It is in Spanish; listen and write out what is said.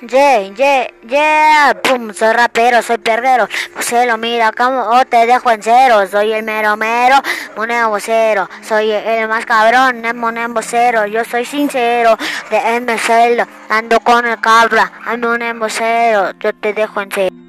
Yeah, yeah, yeah, pum, soy rapero, soy perrero, se lo mira como te dejo en cero, soy el mero mero, moneo vocero, soy el más cabrón, el moneo vocero, yo soy sincero, de MCL, ando con el cabra, ando en embocero, yo te dejo en cero.